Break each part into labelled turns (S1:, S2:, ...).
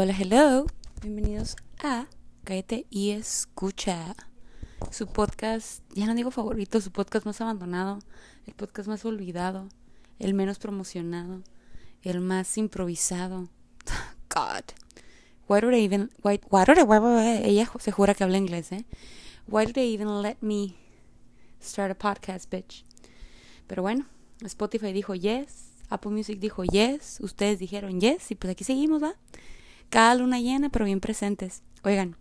S1: Hola, hello. Bienvenidos a Cállate y Escucha. Su podcast, ya no digo favorito, su podcast más abandonado, el podcast más olvidado, el menos promocionado, el más improvisado. God. Why do they even, why, why do they, ella se jura que habla inglés, ¿eh? Why do they even let me start a podcast, bitch? Pero bueno, Spotify dijo yes, Apple Music dijo yes, ustedes dijeron yes, y pues aquí seguimos, ¿va? Cada luna llena, pero bien presentes. Oigan,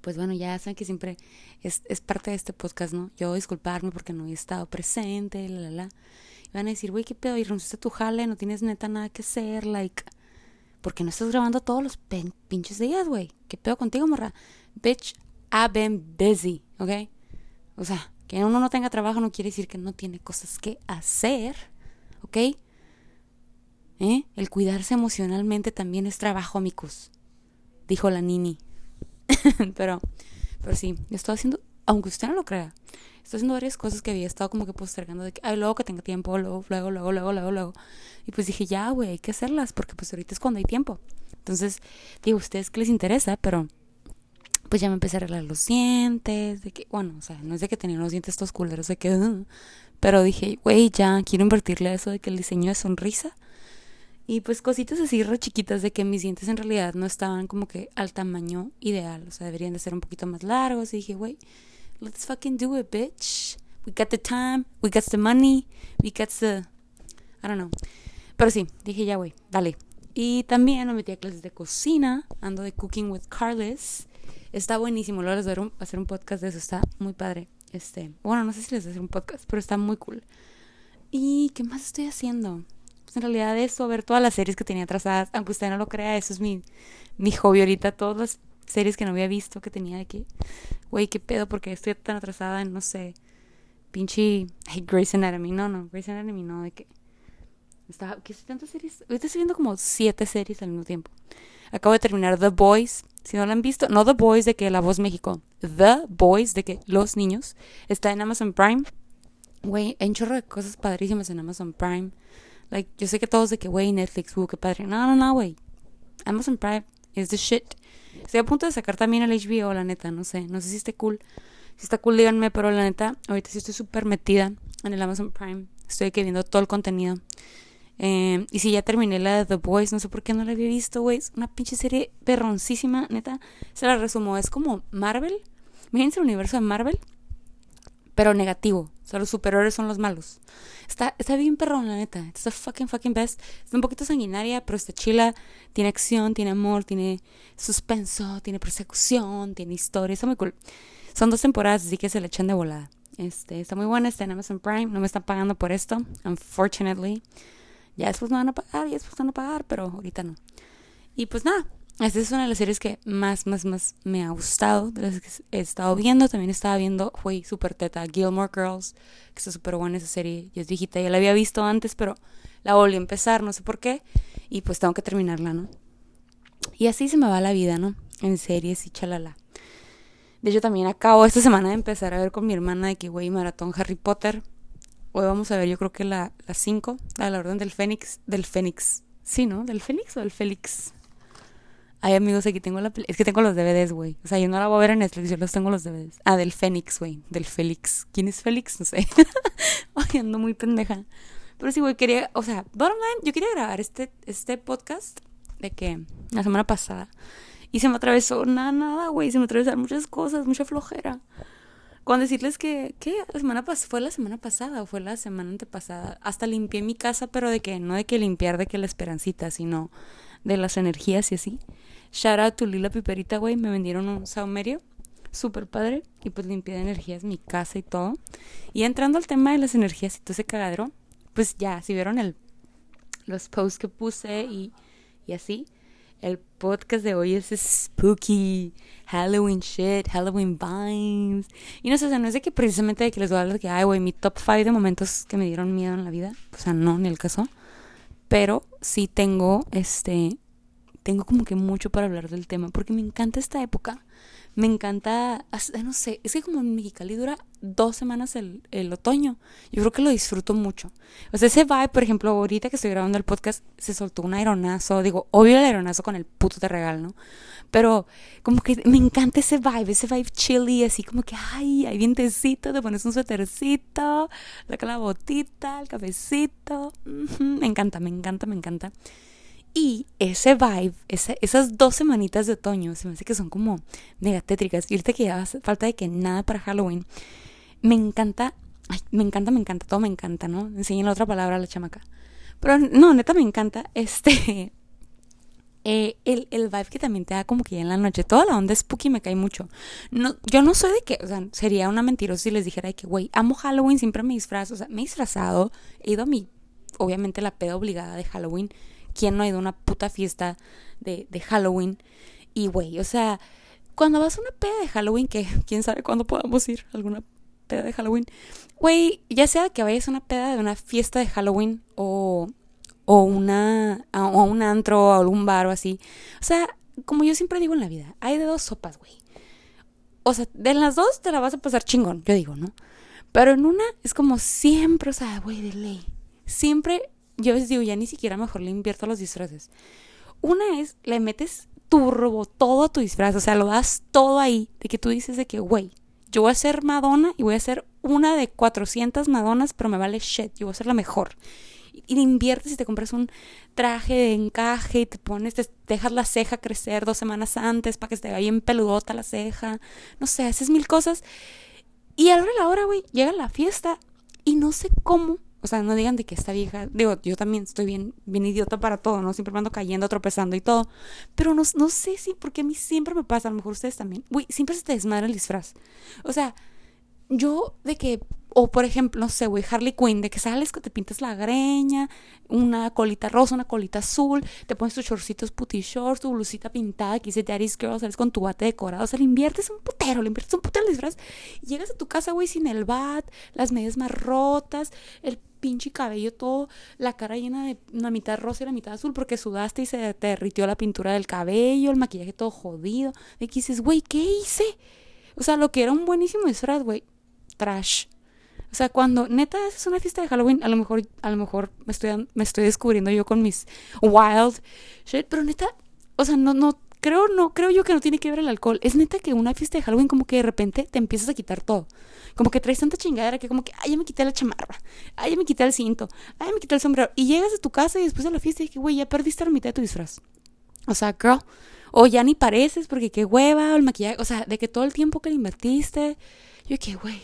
S1: pues bueno, ya saben que siempre es, es parte de este podcast, ¿no? Yo disculparme porque no he estado presente, la, la, la. Y van a decir, güey, ¿qué pedo? Y renunciaste a tu jale, no tienes neta nada que hacer, like... porque no estás grabando todos los pinches días, güey? ¿Qué pedo contigo, morra? Bitch, I've been busy, ¿ok? O sea, que uno no tenga trabajo no quiere decir que no tiene cosas que hacer, ¿ok? ¿Eh? El cuidarse emocionalmente también es trabajo, amigos, dijo la Nini. pero, pero sí, estoy haciendo, aunque usted no lo crea, estoy haciendo varias cosas que había estado como que postergando de que, ay, luego que tenga tiempo, luego, luego, luego, luego, luego, luego. Y pues dije, ya, güey, hay que hacerlas, porque pues ahorita es cuando hay tiempo. Entonces, digo, ustedes que les interesa, pero pues ya me empecé a arreglar los dientes, de que, bueno, o sea, no es de que tenía los dientes estos culeros, de que, pero dije, güey, ya quiero invertirle a eso de que el diseño de sonrisa y pues cositas así re chiquitas de que mis dientes en realidad no estaban como que al tamaño ideal. O sea, deberían de ser un poquito más largos. Y dije, wey, let's fucking do it, bitch. We got the time, we got the money, we got the... I don't know. Pero sí, dije, ya, güey, dale. Y también me metí a clases de cocina. Ando de Cooking with Carlos. Está buenísimo. Les voy a hacer un podcast de eso. Está muy padre. Este, bueno, no sé si les voy a hacer un podcast, pero está muy cool. ¿Y qué más estoy haciendo? Pues, en realidad eso, ver todas las series que tenía atrasadas, aunque usted no lo crea, eso es mi, mi hobby ahorita, todas las series que no había visto, que tenía de güey, qué pedo, porque estoy tan atrasada en, no sé, pinche, ay, Grey's Anatomy, no, no, Grey's Anatomy no, de que, estaba, ¿qué tantas series? Estoy viendo como siete series al mismo tiempo. Acabo de terminar The Boys, si no la han visto, no The Boys de que La Voz México, The Boys de que Los Niños, está en Amazon Prime. Güey, hay chorro de cosas padrísimas en Amazon Prime. Like, yo sé que todos de que, güey, Netflix, uh, qué padre. No, no, no, güey. Amazon Prime is the shit. Estoy a punto de sacar también el HBO, la neta, no sé. No sé si esté cool. Si está cool, díganme, pero la neta, ahorita sí estoy súper metida en el Amazon Prime. Estoy aquí viendo todo el contenido. Eh, y si ya terminé la de The Boys, no sé por qué no la había visto, güey. Es una pinche serie perroncísima, neta. Se la resumo. Es como Marvel. Imagínense el universo de Marvel, pero negativo. O sea, los superiores son los malos. Está, está bien perrón, la neta. Está fucking, fucking best. Está un poquito sanguinaria, pero está chila. Tiene acción, tiene amor, tiene suspenso, tiene persecución, tiene historia. Está muy cool. Son dos temporadas, así que se le echan de volada. Este, está muy buena, está en Amazon Prime. No me están pagando por esto, unfortunately. Ya después me van a pagar, ya después me van a pagar, pero ahorita no. Y pues nada, esta es una de las series que más, más, más me ha gustado, de las que he estado viendo. También estaba viendo, fue súper teta, Gilmore Girls, que está súper buena esa serie. Ya es viejita, ya la había visto antes, pero la volví a empezar, no sé por qué. Y pues tengo que terminarla, ¿no? Y así se me va la vida, ¿no? En series y chalala. De hecho, también acabo esta semana de empezar a ver con mi hermana de que, güey, maratón Harry Potter. Hoy vamos a ver, yo creo que la 5, la, la Orden del Fénix. Del Fénix. Sí, ¿no? ¿Del Fénix o del Félix? Ay, amigos, aquí tengo la... Es que tengo los DVDs, güey. O sea, yo no la voy a ver en Netflix, yo los tengo los DVDs. Ah, del Fénix, güey. Del Félix. ¿Quién es Félix? No sé. Ay, ando muy pendeja. Pero sí, güey, quería... O sea, bottom yo quería grabar este, este podcast de que... La semana pasada. Y se me atravesó nada, nada, güey. Se me atravesaron muchas cosas, mucha flojera. Cuando decirles que... ¿Qué? La semana pasada... ¿Fue la semana pasada o fue la semana antepasada? Hasta limpié mi casa, pero de que... No de que limpiar de que la esperancita, sino de las energías y así. Shout out to Lila Piperita, güey. Me vendieron un saumerio. Súper padre. Y pues limpié de energías mi casa y todo. Y entrando al tema de las energías y todo ese cagadero. Pues ya, si vieron el, los posts que puse y, y así. El podcast de hoy es spooky, Halloween shit, Halloween vibes. Y no sé, o sea, no es de que precisamente de que les voy a hablar que, ay, güey, mi top 5 de momentos que me dieron miedo en la vida. O sea, no, ni el caso. Pero sí tengo, este, tengo como que mucho para hablar del tema, porque me encanta esta época. Me encanta, no sé, es que como en Mexicali dura dos semanas el, el, otoño, yo creo que lo disfruto mucho. O sea, ese vibe, por ejemplo, ahorita que estoy grabando el podcast, se soltó un aeronazo, digo, obvio el aeronazo con el puto de regalo, ¿no? Pero como que me encanta ese vibe, ese vibe chilly, así como que, ay, hay vientecito, te pones un suétercito, la botita, el cafecito. Me encanta, me encanta, me encanta. Y ese vibe, esas dos semanitas de otoño, se me hace que son como megatétricas. Y ahorita que ya falta de que nada para Halloween, me encanta, me encanta, me encanta, todo me encanta, ¿no? Enseñen la otra palabra a la chamaca. Pero no, neta me encanta este. Eh, el, el vibe que también te da como que ya en la noche. Toda la onda spooky me cae mucho. No, yo no soy de que, o sea, sería una mentirosa si les dijera que, güey, amo Halloween, siempre me disfrazo. O sea, me he disfrazado, he ido a mi, obviamente, la peda obligada de Halloween ¿Quién no ha ido a una puta fiesta de, de Halloween? Y, güey, o sea, cuando vas a una peda de Halloween, que quién sabe cuándo podamos ir a alguna peda de Halloween, güey, ya sea que vayas a una peda de una fiesta de Halloween o, o una, o un antro o algún bar o así. O sea, como yo siempre digo en la vida, hay de dos sopas, güey. O sea, de las dos te la vas a pasar chingón, yo digo, ¿no? Pero en una es como siempre, o sea, güey, de ley. Siempre yo les digo, ya ni siquiera mejor le invierto a los disfraces. Una es, le metes turbo todo a tu disfraz, o sea, lo das todo ahí, de que tú dices de que, güey, yo voy a ser Madonna y voy a ser una de 400 Madonas, pero me vale shit, yo voy a ser la mejor. Y, le inviertes y te compras un traje de encaje y te pones, te dejas la ceja crecer dos semanas antes para que se te bien peludota la ceja. No sé, haces mil cosas. Y a la hora, güey, llega la fiesta y no sé cómo o sea, no digan de que esta vieja, digo, yo también estoy bien, bien idiota para todo, ¿no? Siempre me ando cayendo, tropezando y todo. Pero no, no sé si, porque a mí siempre me pasa, a lo mejor ustedes también. Uy, siempre se te desmadra el disfraz. O sea, yo de que, o por ejemplo, no sé, güey, Harley Quinn, de que sales, que te pintas la greña, una colita rosa, una colita azul, te pones tus shortcitos putty shorts, tu blusita pintada que dice Daddy's Girl, sales con tu bate decorado, o sea, le inviertes un putero, le inviertes un putero disfraz, llegas a tu casa, güey, sin el bat, las medias más rotas, el pinche cabello todo, la cara llena de una mitad rosa y la mitad azul porque sudaste y se te derritió la pintura del cabello, el maquillaje todo jodido. De que dices, güey, ¿qué hice? O sea, lo que era un buenísimo disfraz, güey, trash. O sea, cuando neta es una fiesta de Halloween, a lo mejor, a lo mejor me estoy, me estoy descubriendo yo con mis wild shit, pero neta, o sea, no, no, creo, no, creo yo que no tiene que ver el alcohol. Es neta que una fiesta de Halloween como que de repente te empiezas a quitar todo. Como que traes tanta chingadera que como que, ay, ya me quité la chamarra, ay, ya me quité el cinto, ay, ya me quité el sombrero. Y llegas a tu casa y después de la fiesta y que, güey, ya perdiste la mitad de tu disfraz. O sea, girl, o ya ni pareces porque qué hueva, o el maquillaje, o sea, de que todo el tiempo que le invertiste, yo que, güey,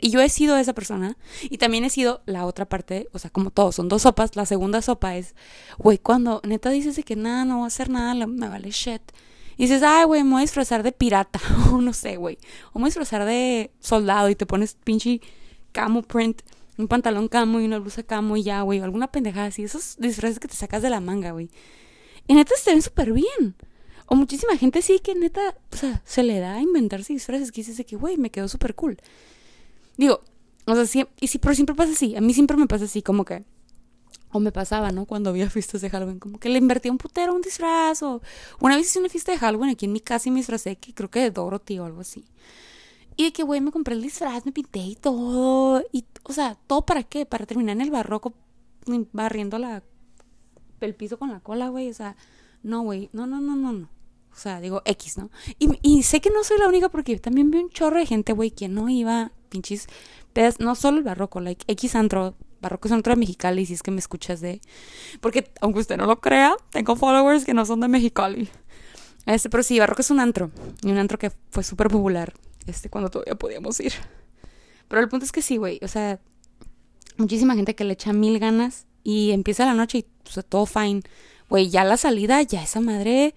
S1: Y yo he sido esa persona y también he sido la otra parte, o sea, como todos, son dos sopas, la segunda sopa es, güey, cuando neta dices que nada, no voy a hacer nada, me vale shit. Y dices, ay, güey, me voy a disfrazar de pirata, o no sé, güey, o me voy a disfrazar de soldado y te pones pinche camo print, un pantalón camo y una blusa camo y ya, güey, alguna pendejada así, esos disfraces que te sacas de la manga, güey. Y neta se ven súper bien. O muchísima gente sí que neta, o sea, se le da a inventarse disfraces que dices de que, güey, me quedó súper cool. Digo, o sea, sí, y sí, pero siempre pasa así. A mí siempre me pasa así, como que. O me pasaba, ¿no? Cuando había fiestas de Halloween, como que le invertía un putero un disfraz. O una vez hice una fiesta de Halloween aquí en mi casa y me disfrazé, que creo que de Dorothy o algo así. Y de que, güey, me compré el disfraz, me pinté y todo. Y, o sea, ¿todo para qué? Para terminar en el barroco barriendo la, el piso con la cola, güey. O sea, no, güey. No, no, no, no, no. O sea, digo X, ¿no? Y, sé que no soy la única porque también vi un chorro de gente, güey, que no iba, pinches pedas, no solo el barroco, like X antro, barroco es antro de Mexicali, si es que me escuchas de... Porque, aunque usted no lo crea, tengo followers que no son de Mexicali. Este, pero sí, barroco es un antro, y un antro que fue súper popular, este, cuando todavía podíamos ir. Pero el punto es que sí, güey, o sea, muchísima gente que le echa mil ganas y empieza la noche y todo fine. Güey, ya la salida, ya esa madre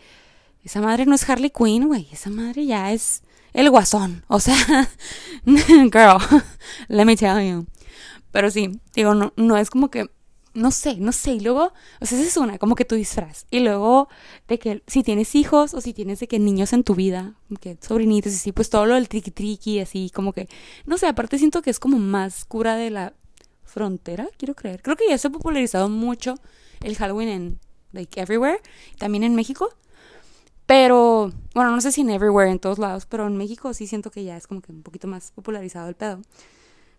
S1: esa madre no es Harley Quinn, güey. Esa madre ya es el guasón. O sea, girl, let me tell you. Pero sí, digo, no, no es como que, no sé, no sé. Y luego, o sea, esa es una, como que tu disfraz. Y luego, de que si tienes hijos o si tienes de que niños en tu vida, que sobrinitos y así, pues todo lo del triqui triqui, así, como que, no sé, aparte siento que es como más cura de la frontera, quiero creer. Creo que ya se ha popularizado mucho el Halloween en like everywhere, también en México. Pero, bueno, no sé si en everywhere, en todos lados, pero en México sí siento que ya es como que un poquito más popularizado el pedo.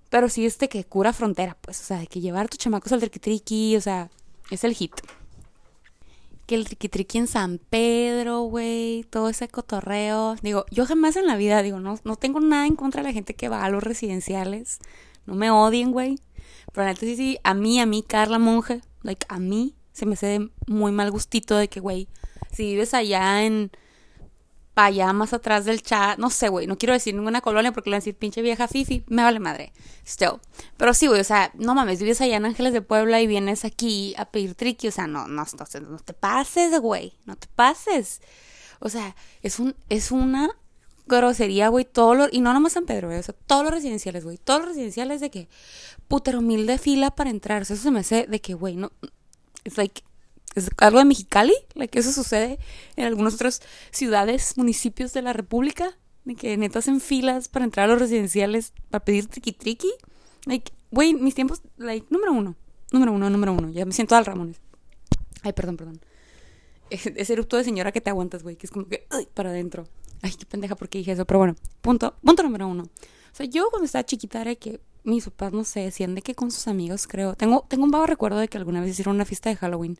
S1: Pero sí este que cura frontera, pues, o sea, de que llevar a tus chamacos al triqui o sea, es el hit. Que el triqui en San Pedro, güey, todo ese cotorreo. Digo, yo jamás en la vida, digo, no, no tengo nada en contra de la gente que va a los residenciales. No me odien, güey. Pero la sí, sí, a mí, a mí, Carla Monge, like, a mí se me hace muy mal gustito de que, güey, si vives allá en allá más atrás del chat, no sé, güey, no quiero decir ninguna colonia porque le van a decir pinche vieja fifi, me vale madre, still. Pero sí, güey, o sea, no mames, vives allá en Ángeles de Puebla y vienes aquí a pedir triqui, o sea, no, no, no, no te pases, güey, no te pases. O sea, es un, es una grosería, güey, todo lo, y no nomás San Pedro, güey, o sea, todos los residenciales, güey, todos los residenciales de que, putero mil de fila para entrar, eso se me hace de que, güey, no, it's like, es algo de Mexicali, like eso sucede en algunas otras ciudades, municipios de la República, de que neta hacen filas para entrar a los residenciales para pedir triqui triqui. Like, güey, mis tiempos, like, número uno, número uno, número uno, ya me siento al Ramones. Ay, perdón, perdón. Ese erupto de señora que te aguantas, güey, que es como que, ay, para adentro. Ay, qué pendeja porque dije eso, pero bueno, punto, punto número uno. O sea, yo cuando estaba chiquita era que mis papás, no sé, decían de que con sus amigos, creo. Tengo, tengo un vago recuerdo de que alguna vez hicieron una fiesta de Halloween.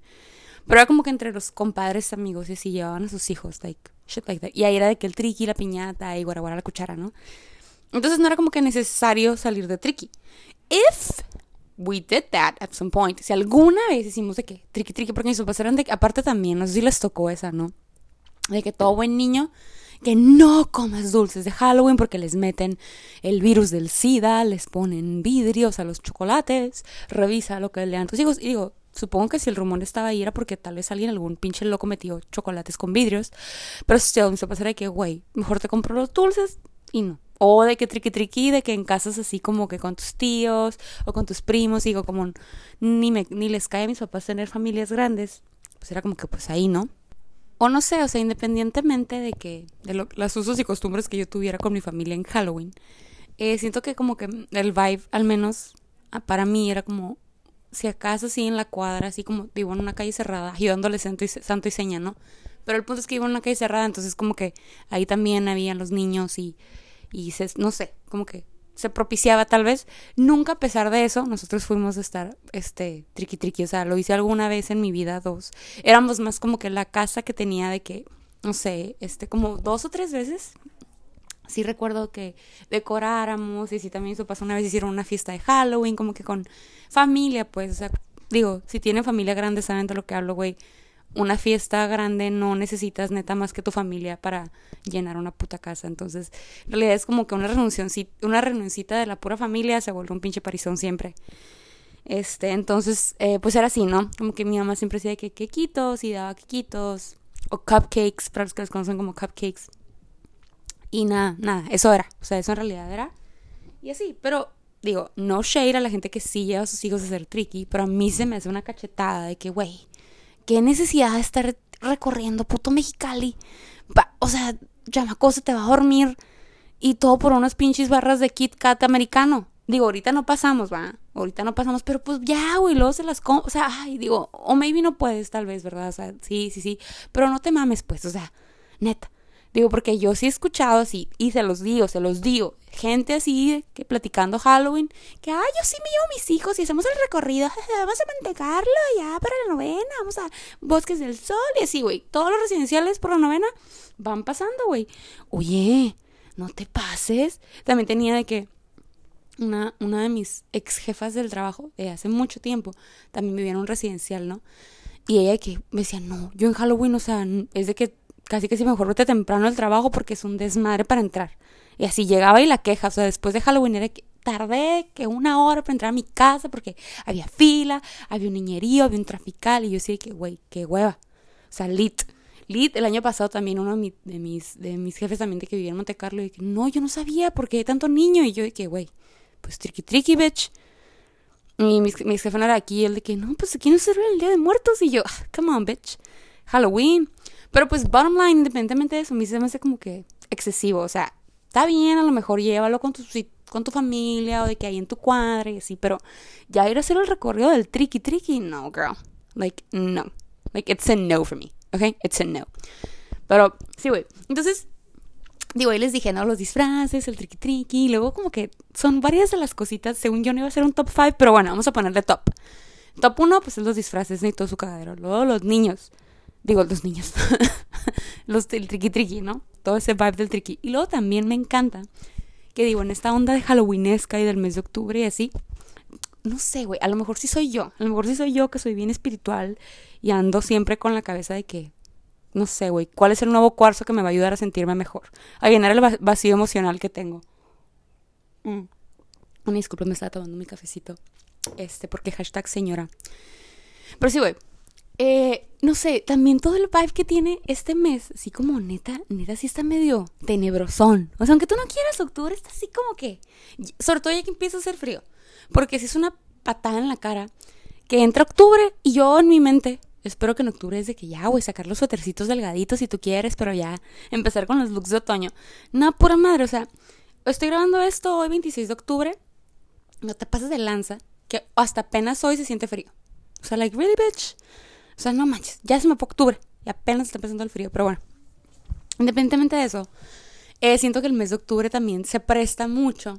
S1: Pero era como que entre los compadres amigos y así llevaban a sus hijos, like, shit like that. Y ahí era de que el triqui, la piñata y guaraguara la cuchara, ¿no? Entonces no era como que necesario salir de triqui. If we did that at some point, si alguna vez hicimos de que triqui triqui, porque mis papás eran de aparte también, no sé si les tocó esa, ¿no? De que todo buen niño que no comas dulces de Halloween porque les meten el virus del SIDA, les ponen vidrios a los chocolates, revisa lo que le dan tus hijos. Y digo, Supongo que si el rumor estaba ahí era porque tal vez alguien, algún pinche loco metió chocolates con vidrios. Pero si me pasara de que, güey, mejor te compro los dulces y no. O de que triqui triqui, de que en casas así como que con tus tíos o con tus primos, digo, como ni, me, ni les cae a mis papás tener familias grandes, pues era como que pues ahí, ¿no? O no sé, o sea, independientemente de que, de lo, las usos y costumbres que yo tuviera con mi familia en Halloween, eh, siento que como que el vibe, al menos ah, para mí, era como si acaso sí en la cuadra, así como vivo en una calle cerrada, ayudándole santo y, santo y seña, ¿no? Pero el punto es que vivo en una calle cerrada, entonces como que ahí también habían los niños y, y no sé, como que se propiciaba tal vez. Nunca a pesar de eso, nosotros fuimos a estar, este, triqui triqui, o sea, lo hice alguna vez en mi vida, dos. Éramos más como que la casa que tenía de que, no sé, este, como dos o tres veces sí recuerdo que decoráramos y sí también eso pasó una vez hicieron una fiesta de Halloween como que con familia pues o sea digo si tienen familia grande saben de lo que hablo güey una fiesta grande no necesitas neta más que tu familia para llenar una puta casa entonces en realidad es como que una renuncia una renuncita de la pura familia se vuelve un pinche parizón siempre este entonces eh, pues era así no como que mi mamá siempre decía que quequitos y daba quequitos o cupcakes para los que los conocen como cupcakes y nada, nada, eso era. O sea, eso en realidad era. Y así, pero digo, no shade a la gente que sí lleva a sus hijos a ser tricky, pero a mí se me hace una cachetada de que, güey, qué necesidad de estar recorriendo puto Mexicali. o sea, chamaco se te va a dormir y todo por unas pinches barras de Kit Kat americano. Digo, ahorita no pasamos, va. Ahorita no pasamos, pero pues ya, güey, luego se las. O sea, ay, digo, o maybe no puedes, tal vez, ¿verdad? O sea, sí, sí, sí. Pero no te mames, pues, o sea, neta. Digo, porque yo sí he escuchado así, y se los digo, se los digo, gente así que platicando Halloween, que, ah, yo sí me llevo a mis hijos y hacemos el recorrido, vamos a mantecarlo ya para la novena, vamos a Bosques del Sol y así, güey. Todos los residenciales por la novena van pasando, güey. Oye, no te pases. También tenía de que una, una de mis ex jefas del trabajo, de hace mucho tiempo, también vivía en un residencial, ¿no? Y ella que me decía, no, yo en Halloween, o sea, es de que casi que si mejor vete temprano al trabajo porque es un desmadre para entrar. Y así llegaba y la queja, o sea, después de Halloween era que tardé que una hora para entrar a mi casa porque había fila, había un niñerío, había un trafical y yo decía que, güey, qué hueva. O sea, lit. Lit, el año pasado también uno de, mis, de mis jefes también de que vivía en Monte Carlo y que no, yo no sabía por qué hay tanto niño y yo de que, güey, pues tricky tricky, bitch. Y mis, mis jefes eran aquí, el de que, no, pues aquí no se el Día de Muertos y yo, ah, come on, bitch. Halloween. Pero pues, bottom line, independientemente de eso, a mí se me hace como que excesivo. O sea, está bien, a lo mejor llévalo con tu, con tu familia o de que hay en tu cuadra y así, pero ya ir a hacer el recorrido del tricky tricky, no, girl. Like, no. Like, it's a no for me, ¿ok? It's a no. Pero, sí, güey. Entonces, digo, ahí les dije, ¿no? Los disfraces, el triqui triqui, y luego como que son varias de las cositas, según yo no iba a ser un top 5, pero bueno, vamos a ponerle top. Top 1, pues es los disfraces, y todo su cagadero. Luego los niños, digo, los niños, los del triqui triqui, ¿no? Todo ese vibe del triqui. Y luego también me encanta que digo, en esta onda de Halloweenesca y del mes de octubre y así, no sé, güey, a lo mejor sí soy yo, a lo mejor sí soy yo que soy bien espiritual y ando siempre con la cabeza de que, no sé, güey, ¿cuál es el nuevo cuarzo que me va a ayudar a sentirme mejor? A llenar el vacío emocional que tengo. Mm. Una disculpa, me estaba tomando mi cafecito. Este, porque hashtag señora. Pero sí, güey. Eh, no sé, también todo el vibe que tiene este mes, así como neta, neta sí está medio tenebrosón. O sea, aunque tú no quieras, octubre está así como que, sobre todo ya que empieza a hacer frío. Porque si es una patada en la cara que entra octubre y yo en mi mente espero que en octubre es de que ya, güey, sacar los suétercitos delgaditos si tú quieres, pero ya empezar con los looks de otoño. No, pura madre, o sea, estoy grabando esto hoy 26 de octubre, no te pases de lanza, que hasta apenas hoy se siente frío. O sea, like, really, bitch. O sea, no manches, ya se me fue octubre y apenas está empezando el frío, pero bueno. Independientemente de eso, eh, siento que el mes de octubre también se presta mucho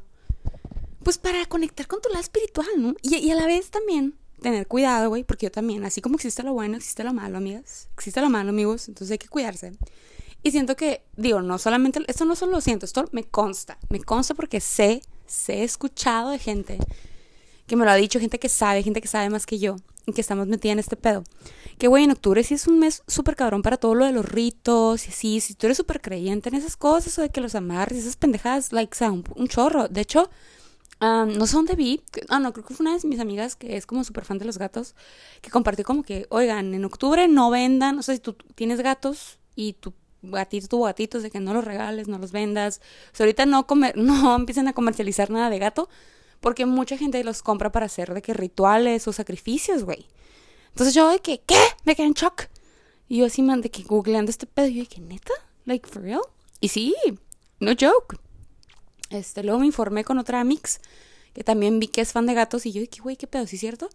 S1: pues para conectar con tu lado espiritual, ¿no? Y, a la vez también tener cuidado, güey, porque yo también, así como existe lo bueno, existe lo malo, amigas. Existe lo malo, amigos, entonces hay que cuidarse. Y siento que, digo, no solamente, esto no solo lo siento, esto me consta, me consta porque sé, sé, escuchado de gente que me lo ha dicho, gente que sabe, gente que sabe más que yo, y que estamos metida en este pedo. Que, güey, en octubre sí es un mes súper cabrón para todo lo de los ritos, y así, si tú eres súper creyente en esas cosas, o de que los amarres, esas pendejadas, like, sea, un chorro. De hecho, no sé dónde vi, ah, no, creo que fue una de mis amigas que es como súper fan de los gatos, que compartió como que, oigan, en octubre no vendan, o sea, si tú tienes gatos y tu gatito tuvo gatitos, de que no los regales, no los vendas, o sea, ahorita no, comer, no empiecen a comercializar nada de gato, porque mucha gente los compra para hacer de que rituales o sacrificios, güey. Entonces yo de que, ¿qué? Me quedé en shock. Y yo así, man, de que googleando este pedo, y yo de que, ¿neta? Like, for real? Y sí, no joke. Este, luego me informé con otra mix que también vi que es fan de gatos y yo dije, güey, qué pedo, ¿sí es cierto?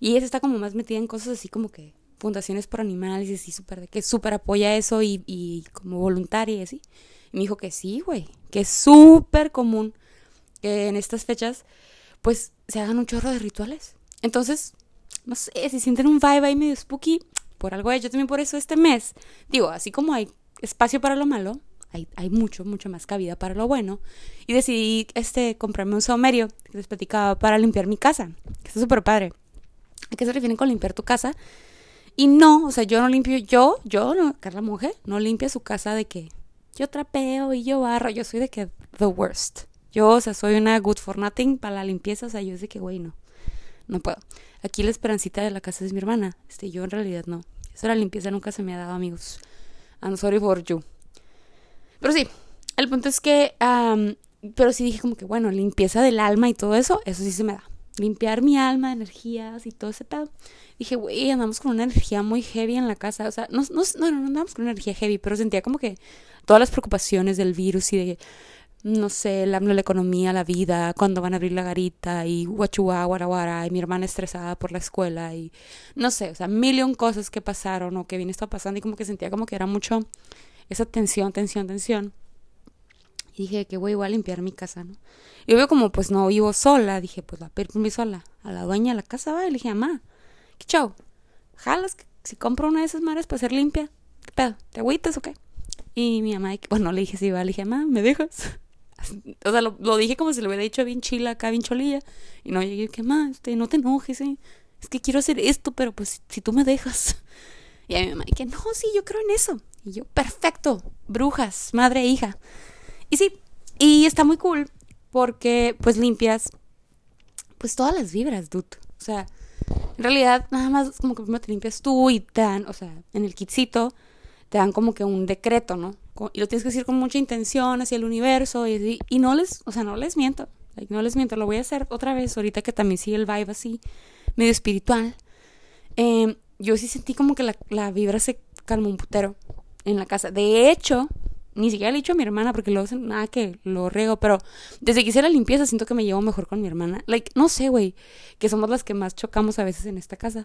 S1: Y ella está como más metida en cosas así como que fundaciones por animales y así súper, que súper apoya eso y, y como voluntaria y así. Y me dijo que sí, güey, que es súper común que en estas fechas pues se hagan un chorro de rituales. Entonces, no sé, si sienten un vibe ahí medio spooky, por algo yo también por eso este mes, digo, así como hay espacio para lo malo, hay, mucho, mucho más cabida para lo bueno. Y decidí este, comprarme un saumerio que les platicaba para limpiar mi casa, que está súper padre. ¿A qué se refieren con limpiar tu casa? Y no, o sea, yo no limpio, yo, yo, no, Carla Mujer, no limpia su casa de que yo trapeo y yo barro, yo soy de que the worst. Yo, o sea, soy una good for nothing para la limpieza, o sea, yo es de que, güey, no, no puedo. Aquí la esperancita de la casa es mi hermana, este, yo en realidad no. Eso la limpieza nunca se me ha dado, amigos. I'm sorry for you. Pero sí, el punto es que, pero sí dije como que, bueno, limpieza del alma y todo eso, eso sí se me da. Limpiar mi alma, energías y todo ese pedo. Dije, güey, andamos con una energía muy heavy en la casa. O sea, no, no, no, no andamos con una energía heavy, pero sentía como que todas las preocupaciones del virus y de, no sé, la, economía, la vida, cuando van a abrir la garita y guachua, guaraguara, y mi hermana estresada por la escuela y no sé, o sea, millón cosas que pasaron o que bien está pasando y como que sentía como que era mucho esa tensión, tensión, tensión. Y dije que voy a limpiar mi casa, ¿no? Y veo como pues no vivo sola, dije, pues la pedir permiso a la, a la dueña de la casa, va, y le dije, mamá, ¿qué chau? ¿Jalas que si compro una de esas madres para ser limpia? ¿Qué pedo? ¿Te agüitas o qué? Y mi mamá, bueno, le dije, sí, va, le dije, mamá, ¿me dejas? O sea, lo, dije como si le hubiera dicho bien chila acá, bien cholilla. Y no llegué, ¿qué más? Este, no te enojes, ¿eh? Es que quiero hacer esto, pero pues si, tú me dejas. Y a mi mamá, que no, sí, yo creo en eso. Y yo, perfecto, brujas, madre e hija. Y sí, y está muy cool porque pues limpias pues todas las vibras, dude. O sea, en realidad nada más como que primero te limpias tú y te dan, o sea, en el kitcito te dan como que un decreto, ¿no? Y lo tienes que decir con mucha intención hacia el universo y, y no les, o sea, no les miento, no les miento, lo voy a hacer otra vez ahorita que también sigue el vibe así, medio espiritual. Eh, yo sí sentí como que la, la vibra se calmó un putero en la casa. De hecho, ni siquiera le he dicho a mi hermana porque luego nada que lo rego, pero desde que hice la limpieza siento que me llevo mejor con mi hermana. Like, no sé, güey, que somos las que más chocamos a veces en esta casa.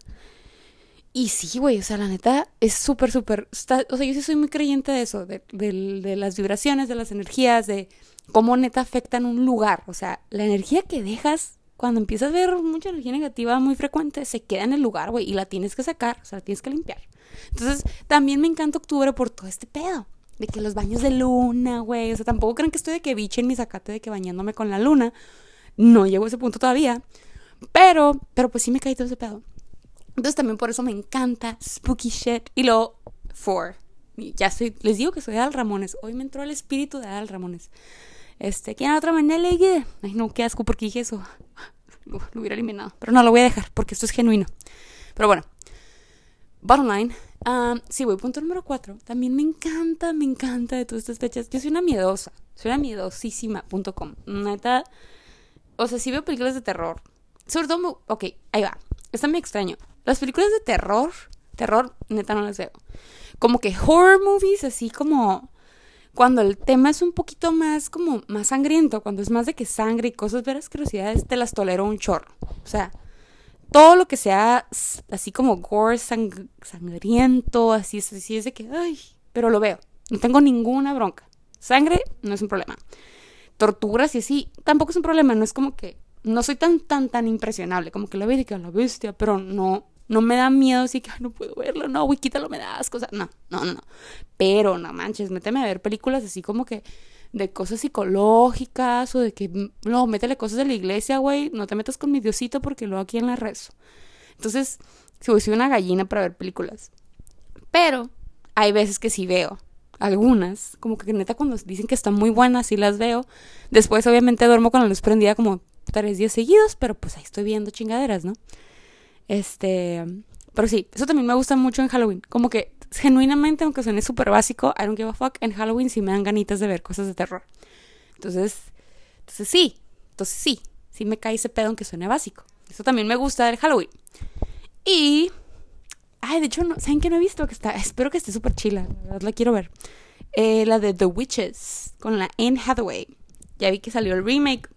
S1: Y sí, güey, o sea, la neta es súper, súper, o sea, yo sí soy muy creyente de eso, de, de, las vibraciones, de las energías, de cómo neta afectan un lugar. O sea, la energía que dejas cuando empiezas a ver mucha energía negativa muy frecuente, se queda en el lugar, güey, y la tienes que sacar, o sea, la tienes que limpiar. Entonces, también me encanta octubre por todo este pedo. De que los baños de luna, güey. O sea, tampoco crean que estoy de que biche en mi sacate de que bañándome con la luna. No llego a ese punto todavía. Pero, pero pues sí me caí todo ese pedo. Entonces también por eso me encanta spooky shit. Y luego, four. Ya soy, les digo que soy Al Ramones. Hoy me entró el espíritu de Al Ramones. Este, ¿quién otra manera le Ay, no, qué asco porque dije eso. Lo, hubiera eliminado. Pero no, lo voy a dejar porque esto es genuino. Pero bueno, bottom line. Um, sí, voy, punto número cuatro. También me encanta, me encanta de todas estas fechas. Yo soy una miedosa. Soy una miedosísima.com. Neta. O sea, sí veo películas de terror. Sobre todo, ok, ahí va. Está muy extraño. Las películas de terror, terror, neta no las veo. Como que horror movies, así como cuando el tema es un poquito más como más sangriento, cuando es más de que sangre y cosas veras curiosidades, te las tolero un chorro. O sea, todo lo que sea así como gore, sangriento, así, así es de que, ay, pero lo veo. No tengo ninguna bronca. Sangre no es un problema. Torturas y así, tampoco es un problema. No es como que, no soy tan, tan, tan impresionable, como que la veo y que a la bestia, pero no, no me da miedo así que no puedo verlo, no, güey, quítalo, me das cosas. No, no, no. Pero no manches, méteme a ver películas así como que de cosas psicológicas o de que, no, métele cosas de la iglesia, güey. No te metas con mi diosito porque luego aquí en la rezo. Entonces, si voy una gallina para ver películas. Pero hay veces que sí veo. Algunas, como que neta cuando dicen que están muy buenas, sí las veo. Después, obviamente, duermo con la luz prendida como tres días seguidos, pero pues ahí estoy viendo chingaderas, ¿no? Este, pero sí, eso también me gusta mucho en Halloween. Como que genuinamente, aunque suene súper básico, I don't give a fuck, en Halloween sí me dan ganitas de ver cosas de terror. Entonces, entonces sí, entonces sí, sí me cae ese pedo aunque suene básico. Eso también me gusta del Halloween. Y, ay, de hecho, no, ¿saben que no he visto? Que está, espero que esté súper chila, la verdad la quiero ver. Eh, la de The Witches, con la Anne Hathaway. Ya vi que salió el remake,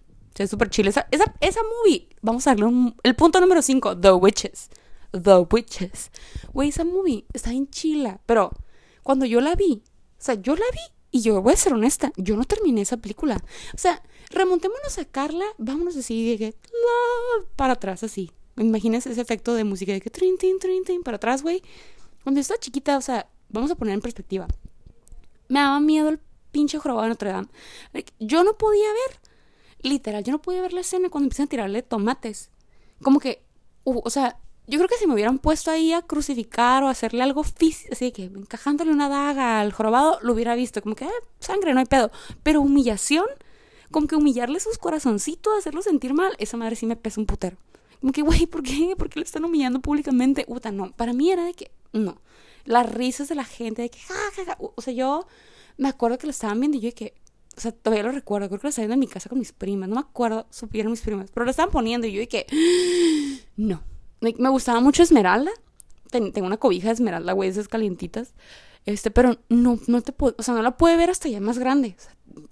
S1: es súper chile. Esa, esa, esa, movie, vamos a darle un, el punto número 5, The Witches. The Witches. Güey, esa movie está en chila. Pero cuando yo la vi, o sea, yo la vi y yo voy a ser honesta, yo no terminé esa película. O sea, remontémonos a Carla, vámonos así, de que, para atrás así. Imagínense ese efecto de música de que, trin, trin, trin, trin, para atrás, güey. Cuando estaba chiquita, o sea, vamos a poner en perspectiva. Me daba miedo el pinche jorobado de Notre Dame. yo no podía ver literal, yo no podía ver la escena cuando empiezan a tirarle tomates. Como que, o sea, yo creo que si me hubieran puesto ahí a crucificar o hacerle algo físico, así que encajándole una daga al jorobado, lo hubiera visto. Como que, eh, sangre, no hay pedo. Pero humillación, como que humillarle sus corazoncitos, hacerlo sentir mal, esa madre sí me pesa un putero. Como que, güey, ¿por qué? ¿Por qué lo están humillando públicamente? Uta, no. Para mí era de que, no. Las risas de la gente, de que, ja, ja, ja. O sea, yo me acuerdo que lo estaban viendo y yo de que, o sea, todavía lo recuerdo, creo que lo estaba viendo en mi casa con mis primas, no me acuerdo, supieron mis primas, pero lo estaban poniendo y yo dije, no, me gustaba mucho Esmeralda, tengo una cobija de Esmeralda, güey, esas calientitas, este, pero no, no te puedo, o sea, no la puede ver hasta ya más grande,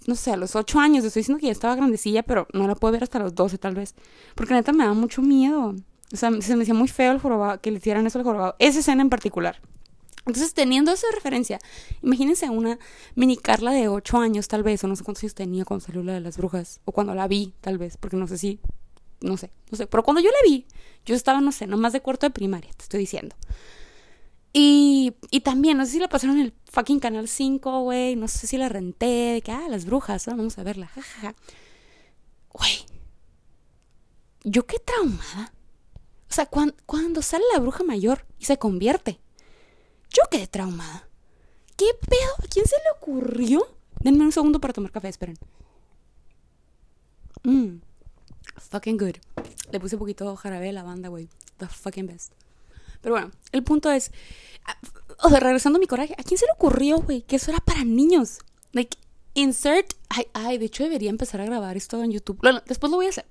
S1: no sé, a los ocho años, estoy diciendo que ya estaba grandecilla, pero no la puedo ver hasta los doce tal vez, porque neta me da mucho miedo, o sea, se me hacía muy feo el jorobado, que le hicieran eso al jorobado, esa escena en particular. Entonces, teniendo esa referencia, imagínense una mini Carla de 8 años, tal vez, o no sé cuántos años tenía cuando salió la de las brujas, o cuando la vi, tal vez, porque no sé si, no sé, no sé, pero cuando yo la vi, yo estaba, no sé, no más de cuarto de primaria, te estoy diciendo. Y, y también, no sé si la pasaron en el fucking Canal 5, güey, no sé si la renté, de que, ah, las brujas, vamos a verla, jajaja. Güey, yo qué traumada. O sea, cuando sale la bruja mayor y se convierte yo quedé traumada. ¿Qué pedo? ¿A quién se le ocurrió? Denme un segundo para tomar café, esperen. Mmm. Fucking good. Le puse un poquito jarabe de lavanda, güey. The fucking best. Pero bueno, el punto es. Ah, o sea, regresando a mi coraje, ¿a quién se le ocurrió, güey? Que eso era para niños. Like, insert. Ay, ay, de hecho debería empezar a grabar esto en YouTube. Bueno, después lo voy a hacer.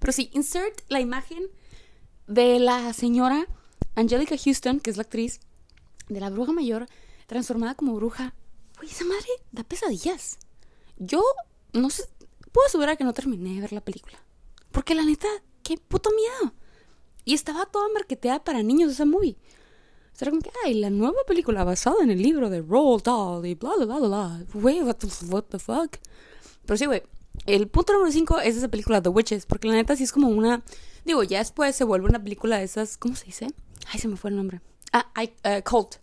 S1: Pero sí, insert la imagen de la señora Angelica Houston, que es la actriz, de la bruja mayor transformada como bruja. Uy, esa madre da pesadillas. Yo no sé, puedo asegurar que no terminé de ver la película. Porque la neta, qué puto miedo. Y estaba toda marqueteada para niños esa movie. Será como que, ay, la nueva película basada en el libro de Roald Dahl y bla, bla, bla, bla. Güey, what the, what the fuck. Pero sí, güey. El punto número 5 es esa película The Witches, porque la neta sí es como una... Digo, ya después se vuelve una película de esas... ¿Cómo se dice? Ay, se me fue el nombre. Ah, I, uh, Cult.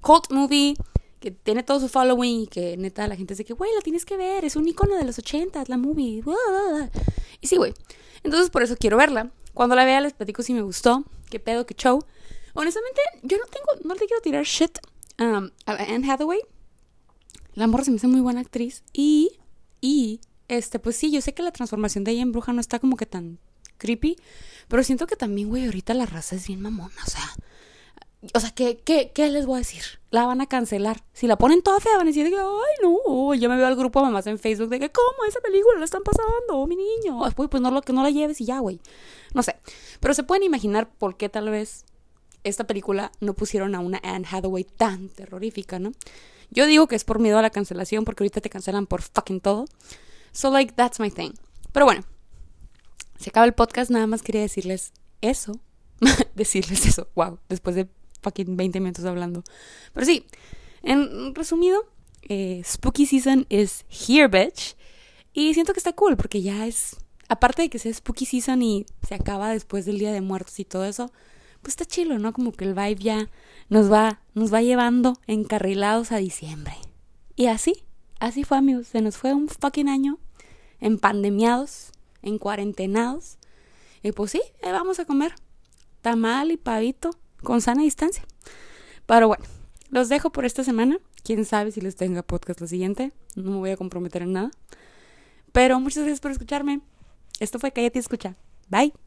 S1: Cult movie que tiene todo su following y que neta la gente dice que, güey, la tienes que ver, es un icono de los 80, la movie. Y sí, güey. Entonces por eso quiero verla. Cuando la vea les platico si me gustó, qué pedo, qué show. Honestamente, yo no tengo, no le quiero tirar shit um, a Anne Hathaway. La morra se me hace muy buena actriz. Y, y, este, pues sí, yo sé que la transformación de ella en bruja no está como que tan creepy. Pero siento que también, güey, ahorita la raza es bien mamona. O sea, o sea, ¿qué, qué, les voy a decir? La van a cancelar. Si la ponen toda fea, van a decir que, ay, no. Yo me veo al grupo de mamás en Facebook de que, ¿cómo? Esa película la están pasando, mi niño. Pues, pues no, lo, que no la lleves y ya, güey. No sé. Pero se pueden imaginar por qué tal vez esta película no pusieron a una Anne Hathaway tan terrorífica, ¿no? Yo digo que es por miedo a la cancelación, porque ahorita te cancelan por fucking todo. So, like, that's my thing. Pero bueno, se acaba el podcast, nada más quería decirles eso. decirles eso, wow, después de fucking 20 minutos hablando. Pero sí, en resumido, eh, Spooky Season is here, bitch. Y siento que está cool porque ya es, aparte de que sea Spooky Season y se acaba después del Día de Muertos y todo eso, pues está chilo, ¿no? Como que el vibe ya nos va, nos va llevando encarrilados a diciembre. Y así, así fue, amigos. Se nos fue un fucking año en pandemiados, en cuarentenados. Y pues sí, vamos a comer tamal y pavito con sana distancia. Pero bueno, los dejo por esta semana. Quién sabe si les tenga podcast la siguiente. No me voy a comprometer en nada. Pero muchas gracias por escucharme. Esto fue Cállate y Escucha. Bye.